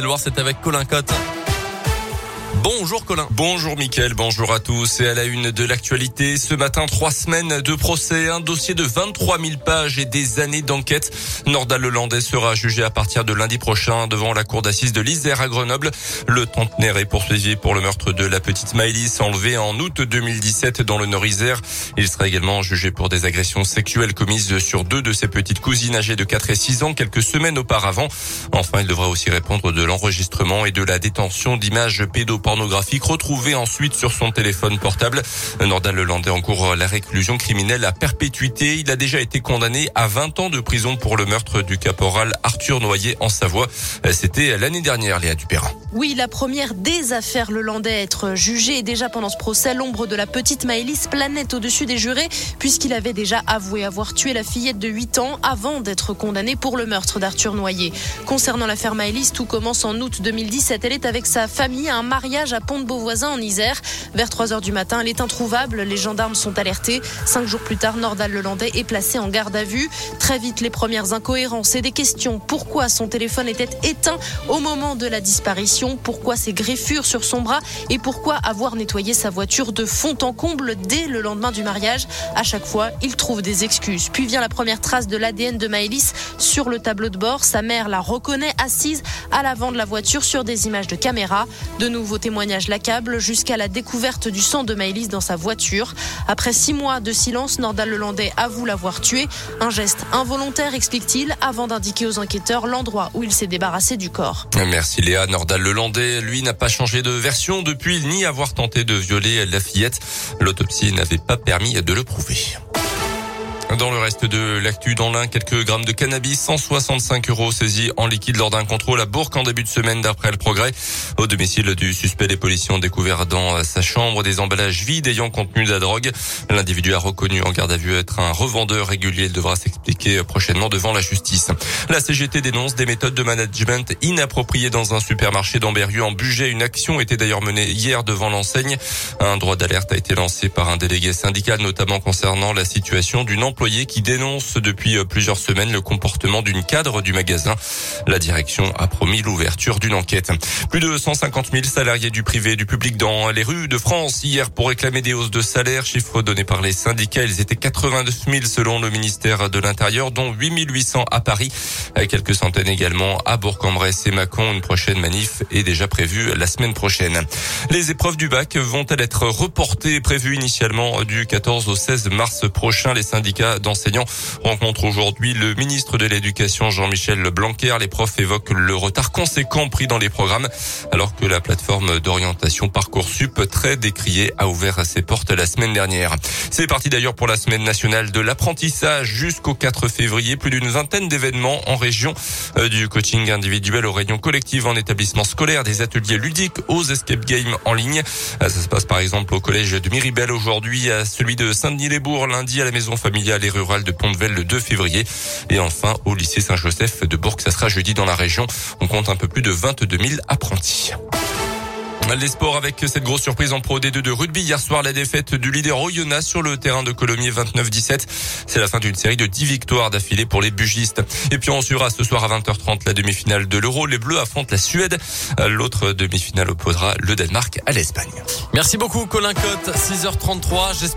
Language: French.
Loire, c'est avec Colin Cotte. Bonjour Colin. Bonjour Mickaël, bonjour à tous. Et à la une de l'actualité, ce matin, trois semaines de procès, un dossier de 23 000 pages et des années d'enquête. Nordal Lelandais sera jugé à partir de lundi prochain devant la cour d'assises de l'Isère à Grenoble. Le trentenaire est poursuivi pour le meurtre de la petite Maëlys enlevée en août 2017 dans le Nord-Isère. Il sera également jugé pour des agressions sexuelles commises sur deux de ses petites cousines âgées de 4 et 6 ans quelques semaines auparavant. Enfin, il devra aussi répondre de l'enregistrement et de la détention d'images pédopornographiques pornographique retrouvé ensuite sur son téléphone portable. Nordal Lelandais encourt la réclusion criminelle à perpétuité. Il a déjà été condamné à 20 ans de prison pour le meurtre du caporal Arthur Noyer en Savoie. C'était l'année dernière, Léa Dupérin. Oui, la première des affaires Lelandais à être jugée. Et déjà pendant ce procès, l'ombre de la petite Maëlys planait au-dessus des jurés puisqu'il avait déjà avoué avoir tué la fillette de 8 ans avant d'être condamné pour le meurtre d'Arthur Noyer. Concernant l'affaire Maëlys, tout commence en août 2017. Elle est avec sa famille un mariage à Pont-de-Beauvoisin en Isère. Vers 3 heures du matin, elle est introuvable. Les gendarmes sont alertés. Cinq jours plus tard, Nordal Lelandais est placé en garde à vue. Très vite, les premières incohérences et des questions. Pourquoi son téléphone était éteint au moment de la disparition? Pourquoi ses griffures sur son bras? Et pourquoi avoir nettoyé sa voiture de fond en comble dès le lendemain du mariage? À chaque fois, il trouve des excuses. Puis vient la première trace de l'ADN de Maëlys sur le tableau de bord. Sa mère la reconnaît assise à l'avant de la voiture sur des images de caméra. De témoignage l'accable jusqu'à la découverte du sang de Maëlys dans sa voiture. Après six mois de silence, Nordal Lelandais avoue l'avoir tué. Un geste involontaire, explique-t-il, avant d'indiquer aux enquêteurs l'endroit où il s'est débarrassé du corps. Merci Léa. Nordal Lelandais, lui, n'a pas changé de version depuis ni avoir tenté de violer la fillette. L'autopsie n'avait pas permis de le prouver. Dans le reste de l'actu dans l'un, quelques grammes de cannabis, 165 euros saisis en liquide lors d'un contrôle à Bourg en début de semaine d'après le progrès. Au domicile du suspect, les policiers ont découvert dans sa chambre des emballages vides ayant contenu de la drogue. L'individu a reconnu en garde à vue être un revendeur régulier. Il devra s'expliquer prochainement devant la justice. La CGT dénonce des méthodes de management inappropriées dans un supermarché d'Amberieu en budget. Une action était d'ailleurs menée hier devant l'enseigne. Un droit d'alerte a été lancé par un délégué syndical, notamment concernant la situation d'une employé qui dénonce depuis euh, plusieurs semaines le comportement d'une cadre du magasin. La direction a promis l'ouverture d'une enquête. Plus de 150 000 salariés du privé et du public dans les rues de France hier pour réclamer des hausses de salaire. Chiffre donné par les syndicats, ils étaient 89 000 selon le ministère de l'Intérieur, dont 8 800 à Paris, quelques centaines également à Bourg-en-Bresse et Mâcon. Une prochaine manif est déjà prévue la semaine prochaine. Les épreuves du bac vont-elles être reportées, prévues initialement du 14 au 16 mars prochain? Les syndicats d'enseignants rencontre aujourd'hui le ministre de l'Éducation Jean-Michel Blanquer. Les profs évoquent le retard conséquent pris dans les programmes alors que la plateforme d'orientation Parcoursup très décriée a ouvert ses portes la semaine dernière. C'est parti d'ailleurs pour la semaine nationale de l'apprentissage jusqu'au 4 février. Plus d'une vingtaine d'événements en région euh, du coaching individuel aux réunions collectives en établissement scolaire, des ateliers ludiques aux escape games en ligne. Euh, ça se passe par exemple au collège de Miribel aujourd'hui, à celui de Saint-Denis-les-Bourgs lundi à la maison familiale les rurales de Pont-de-Vel le 2 février. Et enfin, au lycée Saint-Joseph de Bourg, ça sera jeudi dans la région. On compte un peu plus de 22 000 apprentis. Les sports avec cette grosse surprise en Pro D2 de rugby. Hier soir, la défaite du leader Oyonnax sur le terrain de Colomiers 29-17. C'est la fin d'une série de 10 victoires d'affilée pour les bugistes. Et puis on suivra ce soir à 20h30 la demi-finale de l'Euro. Les Bleus affrontent la Suède. L'autre demi-finale opposera le Danemark à l'Espagne. Merci beaucoup Colin Cotte, 6h33. J'espère